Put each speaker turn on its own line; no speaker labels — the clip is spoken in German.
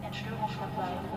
Widerspruch